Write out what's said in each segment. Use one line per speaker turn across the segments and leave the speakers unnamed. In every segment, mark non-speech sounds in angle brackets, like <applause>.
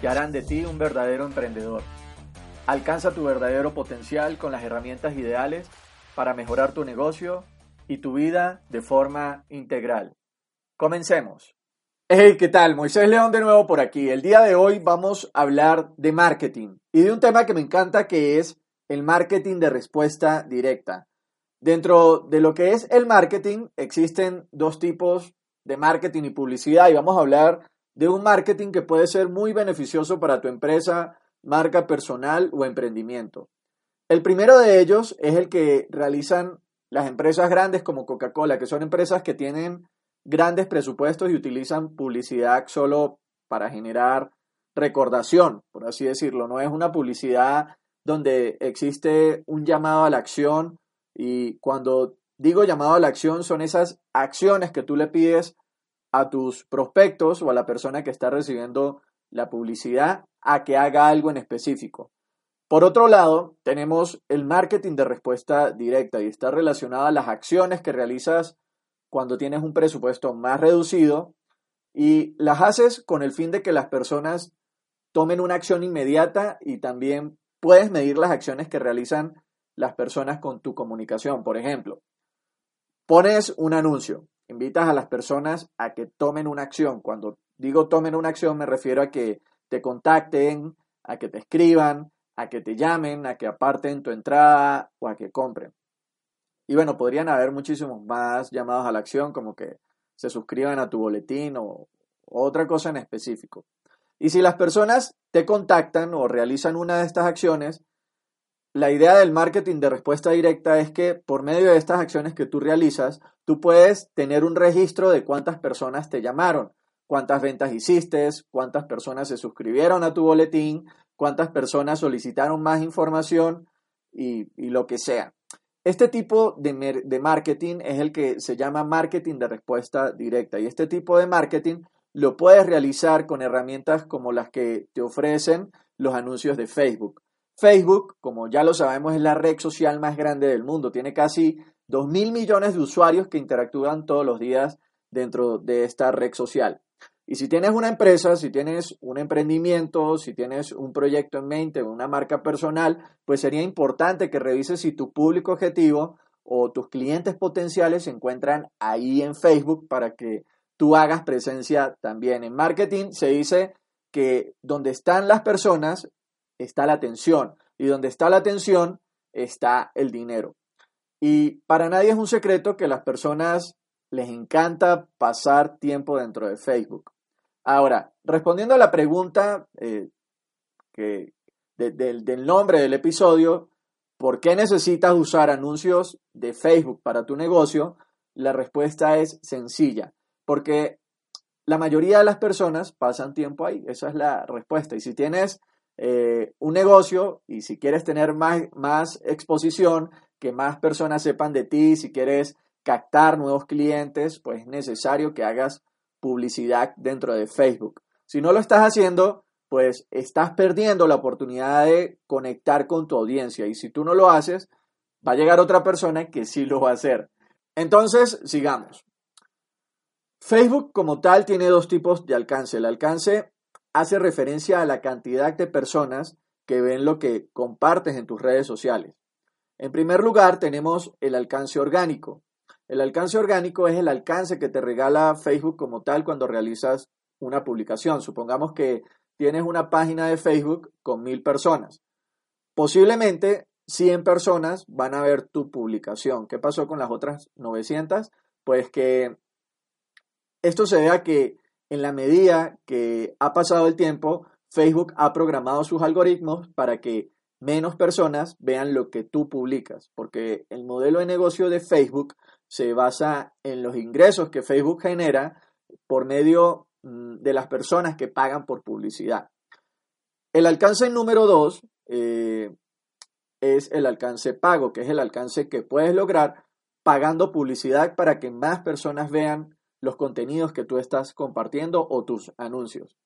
que harán de ti un verdadero emprendedor. Alcanza tu verdadero potencial con las herramientas ideales para mejorar tu negocio y tu vida de forma integral. Comencemos. Hey, ¿qué tal? Moisés León de nuevo por aquí. El día de hoy vamos a hablar de marketing y de un tema que me encanta que es el marketing de respuesta directa. Dentro de lo que es el marketing existen dos tipos de marketing y publicidad y vamos a hablar de un marketing que puede ser muy beneficioso para tu empresa, marca personal o emprendimiento. El primero de ellos es el que realizan las empresas grandes como Coca-Cola, que son empresas que tienen grandes presupuestos y utilizan publicidad solo para generar recordación, por así decirlo. No es una publicidad donde existe un llamado a la acción y cuando digo llamado a la acción son esas acciones que tú le pides a tus prospectos o a la persona que está recibiendo la publicidad a que haga algo en específico. Por otro lado, tenemos el marketing de respuesta directa y está relacionado a las acciones que realizas cuando tienes un presupuesto más reducido y las haces con el fin de que las personas tomen una acción inmediata y también puedes medir las acciones que realizan las personas con tu comunicación. Por ejemplo, pones un anuncio, invitas a las personas a que tomen una acción. Cuando digo tomen una acción me refiero a que te contacten, a que te escriban, a que te llamen, a que aparten tu entrada o a que compren. Y bueno, podrían haber muchísimos más llamados a la acción, como que se suscriban a tu boletín o, otra cosa en específico. Y si las personas te contactan o realizan una de estas acciones, la idea del marketing de respuesta directa es que por medio de estas acciones que tú realizas, tú puedes tener un registro de cuántas personas te llamaron, cuántas ventas hiciste, cuántas personas se suscribieron a tu boletín, cuántas personas solicitaron más información y, y lo que sea. Este tipo de, marketing es el que se llama marketing de respuesta directa y este tipo de marketing lo puedes realizar con herramientas como las que te ofrecen los anuncios de Facebook. Facebook, como ya lo sabemos, es la red social más grande del mundo. Tiene casi 2 mil millones de usuarios que interactúan todos los días dentro de esta red social. Y si tienes una empresa, si tienes un emprendimiento, si tienes un proyecto en mente, una marca personal, pues sería importante que revises si tu público objetivo o tus clientes potenciales se encuentran ahí en Facebook para que tú hagas presencia también. En marketing se dice que donde están las personas está la atención y donde está la atención está el dinero. Y para nadie es un secreto que las personas les encanta pasar tiempo dentro de Facebook. Ahora, respondiendo a la pregunta eh, que, del nombre del episodio, ¿por qué necesitas usar anuncios de Facebook para tu negocio? La respuesta es sencilla, porque la mayoría de las personas pasan tiempo ahí, esa es la respuesta. Y si tienes eh, un negocio y si quieres tener más, más exposición, que más personas sepan de ti, si quieres captar nuevos clientes, pues es necesario que hagas publicidad dentro de Facebook. Si no lo estás haciendo, pues estás perdiendo la oportunidad de conectar con tu audiencia y si tú no lo haces, va a llegar otra persona que sí lo va a hacer. Entonces, sigamos. Facebook como tal tiene dos tipos de alcance. El alcance hace referencia a la cantidad de personas que ven lo que compartes en tus redes sociales. En primer lugar, tenemos el alcance orgánico. El alcance orgánico es el alcance que te regala Facebook como tal cuando realizas una publicación. Supongamos que tienes una página de Facebook con mil personas. Posiblemente 100 personas van a ver tu publicación. ¿Qué pasó con las otras 900? Pues que esto se vea que en la medida que ha pasado el tiempo, Facebook ha programado sus algoritmos para que menos personas vean lo que tú publicas, porque el modelo de negocio de Facebook se basa en los ingresos que Facebook genera por medio mm, de las personas que pagan por publicidad. El alcance número dos eh, es el alcance pago, que es el alcance que puedes lograr pagando publicidad para que más personas vean los contenidos que tú estás compartiendo o tus anuncios.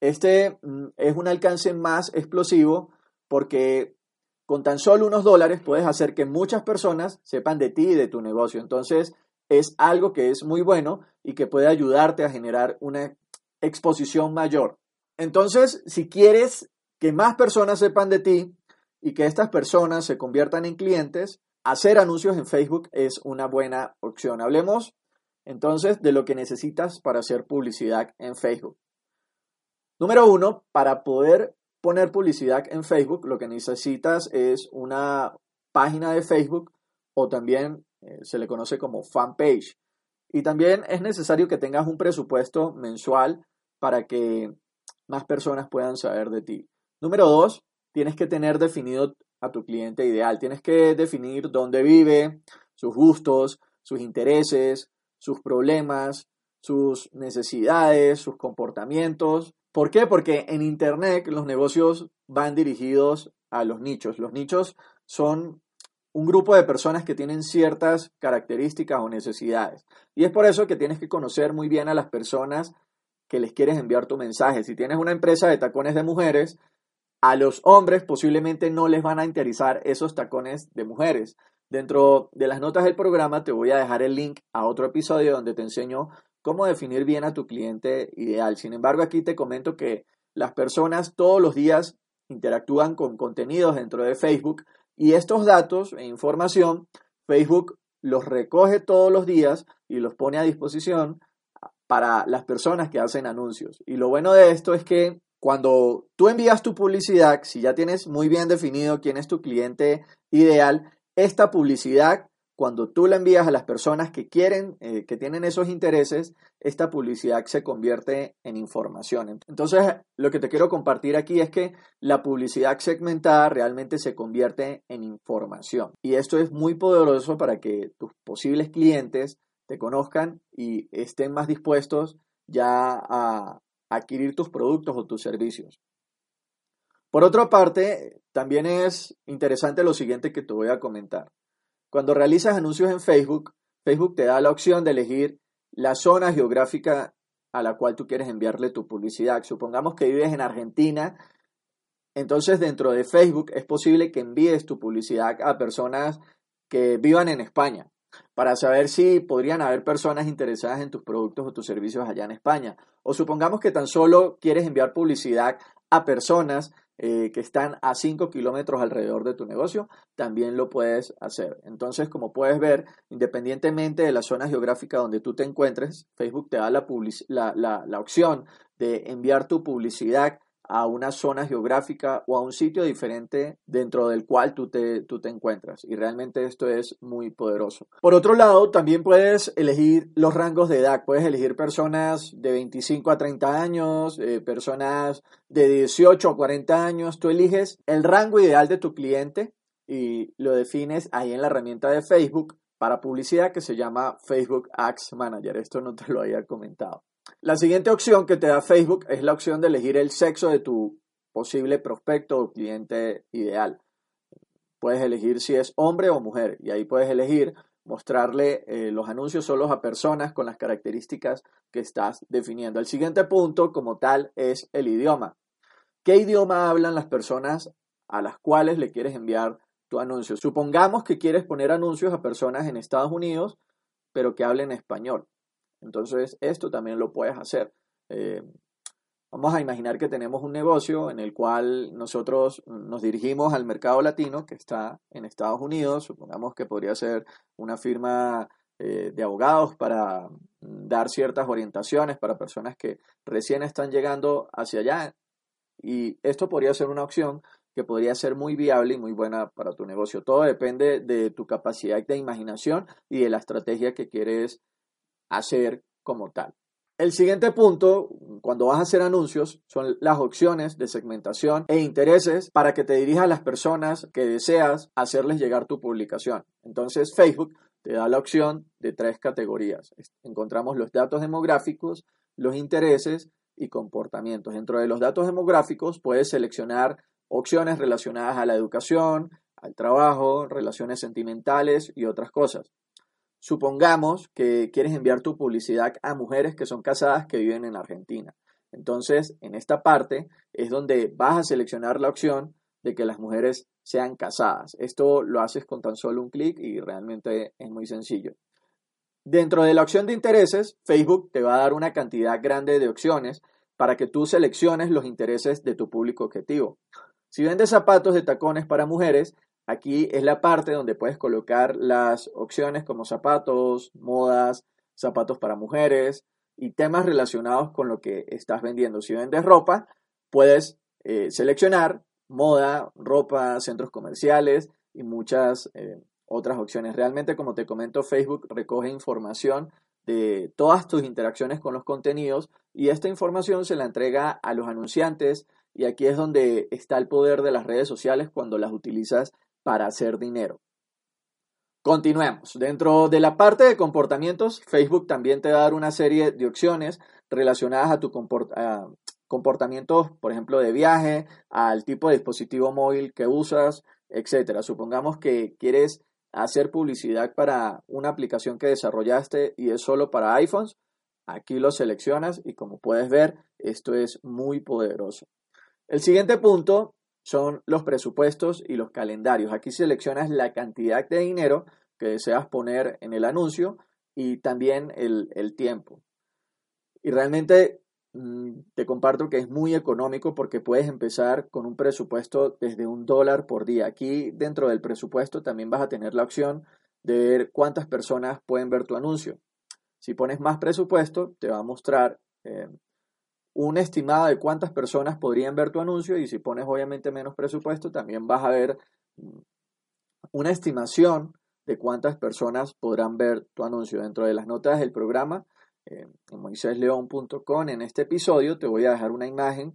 Este mm, es un alcance más explosivo porque con tan solo unos dólares puedes hacer que muchas personas sepan de ti y de tu negocio. Entonces es algo que es muy bueno y que puede ayudarte a generar una exposición mayor. Entonces, si quieres que más personas sepan de ti y que estas personas se conviertan en clientes, hacer anuncios en Facebook es una buena opción. Hablemos entonces de lo que necesitas para hacer publicidad en Facebook. Número uno, para poder poner publicidad en Facebook, lo que necesitas es una página de Facebook o también eh, se le conoce como fanpage. Y también es necesario que tengas un presupuesto mensual para que más personas puedan saber de ti. Número dos, tienes que tener definido a tu cliente ideal. Tienes que definir dónde vive, sus gustos, sus intereses, sus problemas, sus necesidades, sus comportamientos. ¿Por qué? Porque en Internet los negocios van dirigidos a los nichos. Los nichos son un grupo de personas que tienen ciertas características o necesidades. Y es por eso que tienes que conocer muy bien a las personas que les quieres enviar tu mensaje. Si tienes una empresa de tacones de mujeres, a los hombres posiblemente no les van a interesar esos tacones de mujeres. Dentro de las notas del programa te voy a dejar el link a otro episodio donde te enseño cómo definir bien a tu cliente ideal. Sin embargo, aquí te comento que las personas todos los días interactúan con contenidos dentro de Facebook y estos datos e información Facebook los recoge todos los días y los pone a disposición para las personas que hacen anuncios. Y lo bueno de esto es que cuando tú envías tu publicidad, si ya tienes muy bien definido quién es tu cliente ideal, esta publicidad, cuando tú la envías a las personas que quieren, eh, que tienen esos intereses, esta publicidad se convierte en información. Entonces, lo que te quiero compartir aquí es que la publicidad segmentada realmente se convierte en información. Y esto es muy poderoso para que tus posibles clientes te conozcan y estén más dispuestos ya a adquirir tus productos o tus servicios. Por otra parte, también es interesante lo siguiente que te voy a comentar. Cuando realizas anuncios en Facebook, Facebook te da la opción de elegir la zona geográfica a la cual tú quieres enviarle tu publicidad. Supongamos que vives en Argentina, entonces dentro de Facebook es posible que envíes tu publicidad a personas que vivan en España para saber si podrían haber personas interesadas en tus productos o tus servicios allá en España. O supongamos que tan solo quieres enviar publicidad a personas eh, que están a 5 kilómetros alrededor de tu negocio, también lo puedes hacer. Entonces, como puedes ver, independientemente de la zona geográfica donde tú te encuentres, Facebook te da la, la, la opción de enviar tu publicidad a una zona geográfica o a un sitio diferente dentro del cual tú te, tú te encuentras. Y realmente esto es muy poderoso. Por otro lado, también puedes elegir los rangos de edad. Puedes elegir personas de 25 a 30 años, eh, personas de 18 a 40 años. Tú eliges el rango ideal de tu cliente y lo defines ahí en la herramienta de Facebook para publicidad que se llama Facebook Ads Manager. Esto no te lo había comentado. La siguiente opción que te da Facebook es la opción de elegir el sexo de tu posible prospecto o cliente ideal. Puedes elegir si es hombre o mujer y ahí puedes elegir mostrarle eh, los anuncios solos a personas con las características que estás definiendo. El siguiente punto como tal es el idioma. ¿Qué idioma hablan las personas a las cuales le quieres enviar tu anuncio? Supongamos que quieres poner anuncios a personas en Estados Unidos, pero que hablen español. Entonces, esto también lo puedes hacer. Eh, vamos a imaginar que tenemos un negocio en el cual nosotros nos dirigimos al mercado latino que está en Estados Unidos. Supongamos que podría ser una firma eh, de abogados para dar ciertas orientaciones para personas que recién están llegando hacia allá. Y esto podría ser una opción que podría ser muy viable y muy buena para tu negocio. Todo depende de tu capacidad de imaginación y de la estrategia que quieres hacer como tal. El siguiente punto, cuando vas a hacer anuncios, son las opciones de segmentación e intereses para que te dirijas a las personas que deseas hacerles llegar tu publicación. Entonces Facebook te da la opción de tres categorías. Encontramos los datos demográficos, los intereses y comportamientos. Dentro de los datos demográficos puedes seleccionar opciones relacionadas a la educación, al trabajo, relaciones sentimentales y otras cosas. Supongamos que quieres enviar tu publicidad a mujeres que son casadas que viven en Argentina. Entonces, en esta parte es donde vas a seleccionar la opción de que las mujeres sean casadas. Esto lo haces con tan solo un clic y realmente es muy sencillo. Dentro de la opción de intereses, Facebook te va a dar una cantidad grande de opciones para que tú selecciones los intereses de tu público objetivo. Si vendes zapatos de tacones para mujeres, aquí es la parte donde puedes colocar las opciones como zapatos, modas, zapatos para mujeres y temas relacionados con lo que estás vendiendo. Si vendes ropa, puedes eh, seleccionar moda, ropa, centros comerciales y muchas eh, otras opciones. Realmente, como te comento, Facebook recoge información de todas tus interacciones con los contenidos y esta información se la entrega a los anunciantes y aquí es donde está el poder de las redes sociales cuando las utilizas para hacer dinero. Continuemos. Dentro de la parte de comportamientos, Facebook también te va a dar una serie de opciones relacionadas a tu comportamiento, por ejemplo, de viaje, al tipo de dispositivo móvil que usas, etcétera. Supongamos que quieres hacer publicidad para una aplicación que desarrollaste y es solo para iPhones, aquí lo seleccionas y como puedes ver, esto es muy poderoso. El siguiente punto son los presupuestos y los calendarios. Aquí seleccionas la cantidad de dinero que deseas poner en el anuncio y también el, el tiempo. Y realmente Mm, te comparto que es muy económico porque puedes empezar con un presupuesto desde un dólar por día. Aquí dentro del presupuesto también vas a tener la opción de ver cuántas personas pueden ver tu anuncio. Si pones más presupuesto, te va a mostrar eh, un estimado de cuántas personas podrían ver tu anuncio y si pones obviamente menos presupuesto, también vas a ver mm, una estimación de cuántas personas podrán ver tu anuncio. Dentro de las notas del programa en moisésleón.com. En este episodio te voy a dejar una imagen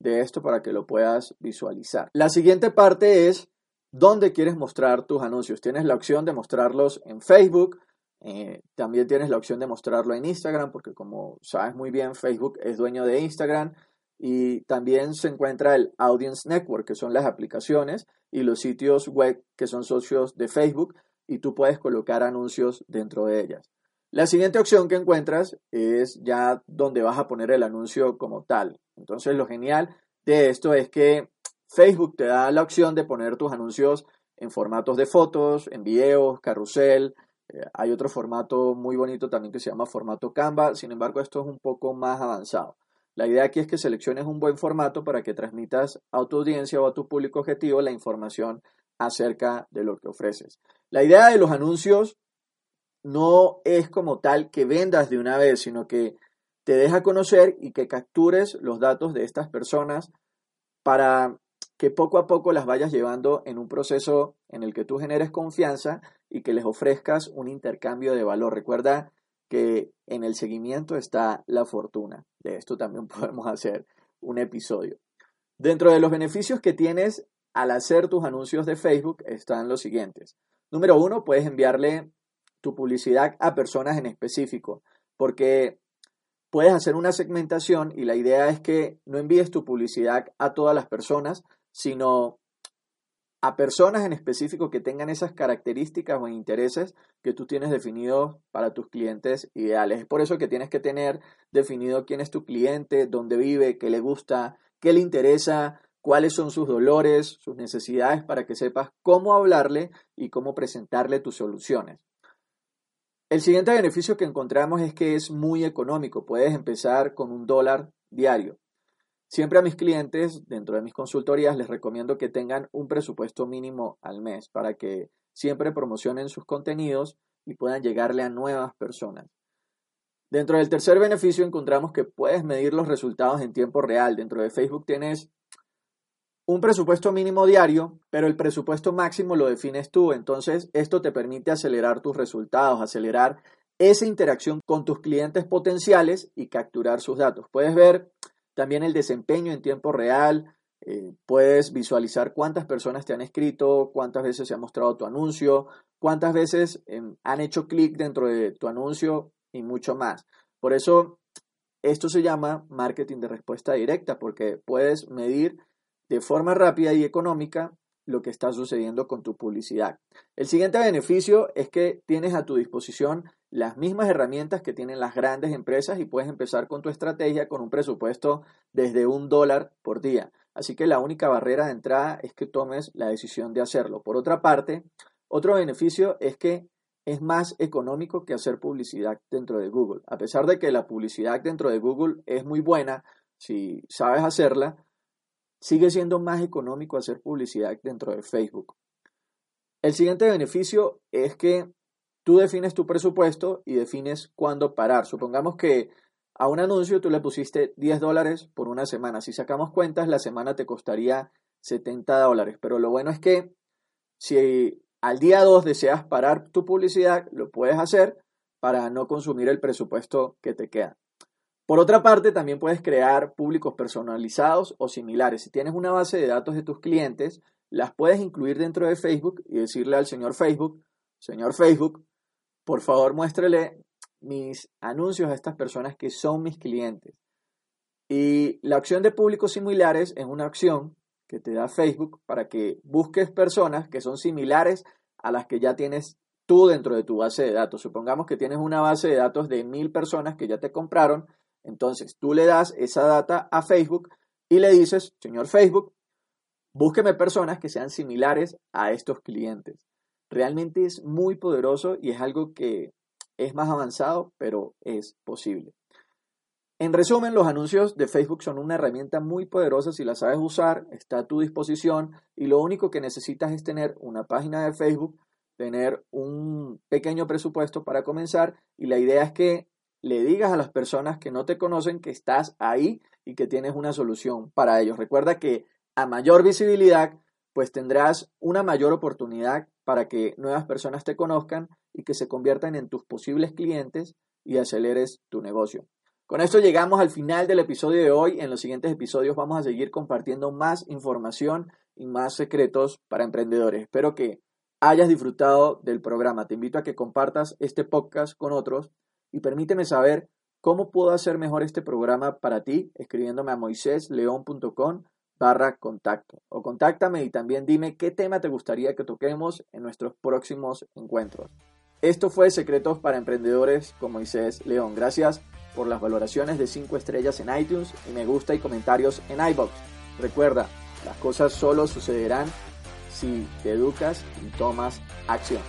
de esto para que lo puedas visualizar. La siguiente parte es dónde quieres mostrar tus anuncios. Tienes la opción de mostrarlos en Facebook, eh, también tienes la opción de mostrarlo en Instagram, porque como sabes muy bien, Facebook es dueño de Instagram. Y también se encuentra el Audience Network, que son las aplicaciones y los sitios web que son socios de Facebook, y tú puedes colocar anuncios dentro de ellas. La siguiente opción que encuentras es ya donde vas a poner el anuncio como tal. Entonces lo genial de esto es que Facebook te da la opción de poner tus anuncios en formatos de fotos, en videos, carrusel. Eh, hay otro formato muy bonito también que se llama formato Canva. Sin embargo, esto es un poco más avanzado. La idea aquí es que selecciones un buen formato para que transmitas a tu audiencia o a tu público objetivo la información acerca de lo que ofreces. La idea de los anuncios no es como tal que vendas de una vez, sino que te deja conocer y que captures los datos de estas personas para que poco a poco las vayas llevando en un proceso en el que tú generes confianza y que les ofrezcas un intercambio de valor. Recuerda que en el seguimiento está la fortuna. De esto también <laughs> podemos hacer un episodio. Dentro de los beneficios que tienes al hacer tus anuncios de Facebook están los siguientes. Número uno, puedes enviarle tu publicidad a personas en específico, porque puedes hacer una segmentación y la idea es que no envíes tu publicidad a todas las personas, sino a personas en específico que tengan esas características o intereses que tú tienes definidos para tus clientes ideales. Es por eso que tienes que tener definido quién es tu cliente, dónde vive, qué le gusta, qué le interesa, cuáles son sus dolores, sus necesidades, para que sepas cómo hablarle y cómo presentarle tus soluciones. El siguiente beneficio que encontramos es que es muy económico. Puedes empezar con un dólar diario. Siempre a mis clientes, dentro de mis consultorías, les recomiendo que tengan un presupuesto mínimo al mes para que siempre promocionen sus contenidos y puedan llegarle a nuevas personas. Dentro del tercer beneficio encontramos que puedes medir los resultados en tiempo real. Dentro de Facebook tienes un presupuesto mínimo diario, pero el presupuesto máximo lo defines tú. Entonces, esto te permite acelerar tus resultados, acelerar esa interacción con tus clientes potenciales y capturar sus datos. Puedes ver también el desempeño en tiempo real, eh, puedes visualizar cuántas personas te han escrito, cuántas veces se ha mostrado tu anuncio, cuántas veces em, han hecho clic dentro de tu anuncio y mucho más. Por eso esto se llama marketing de respuesta directa porque puedes medir de forma rápida y económica lo que está sucediendo con tu publicidad. El siguiente beneficio es que tienes a tu disposición las mismas herramientas que tienen las grandes empresas y puedes empezar con tu estrategia con un presupuesto desde un dólar por día. Así que la única barrera de entrada es que tomes la decisión de hacerlo. Por otra parte, otro beneficio es que es más económico que hacer publicidad dentro de Google. A pesar de que la publicidad dentro de Google es muy buena, si sabes hacerla, sigue siendo más económico hacer publicidad dentro de Facebook. El siguiente beneficio es que tú defines tu presupuesto y defines cuándo parar. Supongamos que a un anuncio tú le pusiste 10 dólares por una semana. Si sacamos cuentas, la semana te costaría 70 dólares. Pero lo bueno es que si al día 2 deseas parar tu publicidad, lo puedes hacer para no consumir el presupuesto que te queda. Por otra parte, también puedes crear públicos personalizados o similares. Si tienes una base de datos de tus clientes, las puedes incluir dentro de Facebook y decirle al señor Facebook, señor Facebook, por favor muéstrele mis anuncios a estas personas que son mis clientes. Y la opción de públicos similares es una opción que te da Facebook para que busques personas que son similares a las que ya tienes tú dentro de tu base de datos. Supongamos que tienes una base de datos de mil personas que ya te compraron entonces tú le das esa data a Facebook y le dices, señor Facebook, búsqueme personas que sean similares a estos clientes. Realmente es muy poderoso y es algo que es más avanzado, pero es posible. En resumen, los anuncios de Facebook son una herramienta muy poderosa si la sabes usar, está a tu disposición y lo único que necesitas es tener una página de Facebook, tener un pequeño presupuesto para comenzar y la idea es que le digas a las personas que no te conocen que estás ahí y que tienes una solución para ellos. Recuerda que a mayor visibilidad, pues tendrás una mayor oportunidad para que nuevas personas te conozcan y que se conviertan en tus posibles clientes y aceleres tu negocio. Con esto llegamos al final del episodio de hoy. En los siguientes episodios vamos a seguir compartiendo más información y más secretos para emprendedores. Espero que hayas disfrutado del programa. Te invito a que compartas este podcast con otros y permíteme saber cómo puedo hacer mejor este programa para ti escribiéndome a moisésleón.com barra contacto o contáctame y también dime qué tema te gustaría que toquemos en nuestros próximos encuentros. Esto fue Secretos para Emprendedores con Moisés León. Gracias por las valoraciones de 5 estrellas en iTunes y me gusta y comentarios en iBox. Recuerda, las cosas solo sucederán si te educas y tomas acción.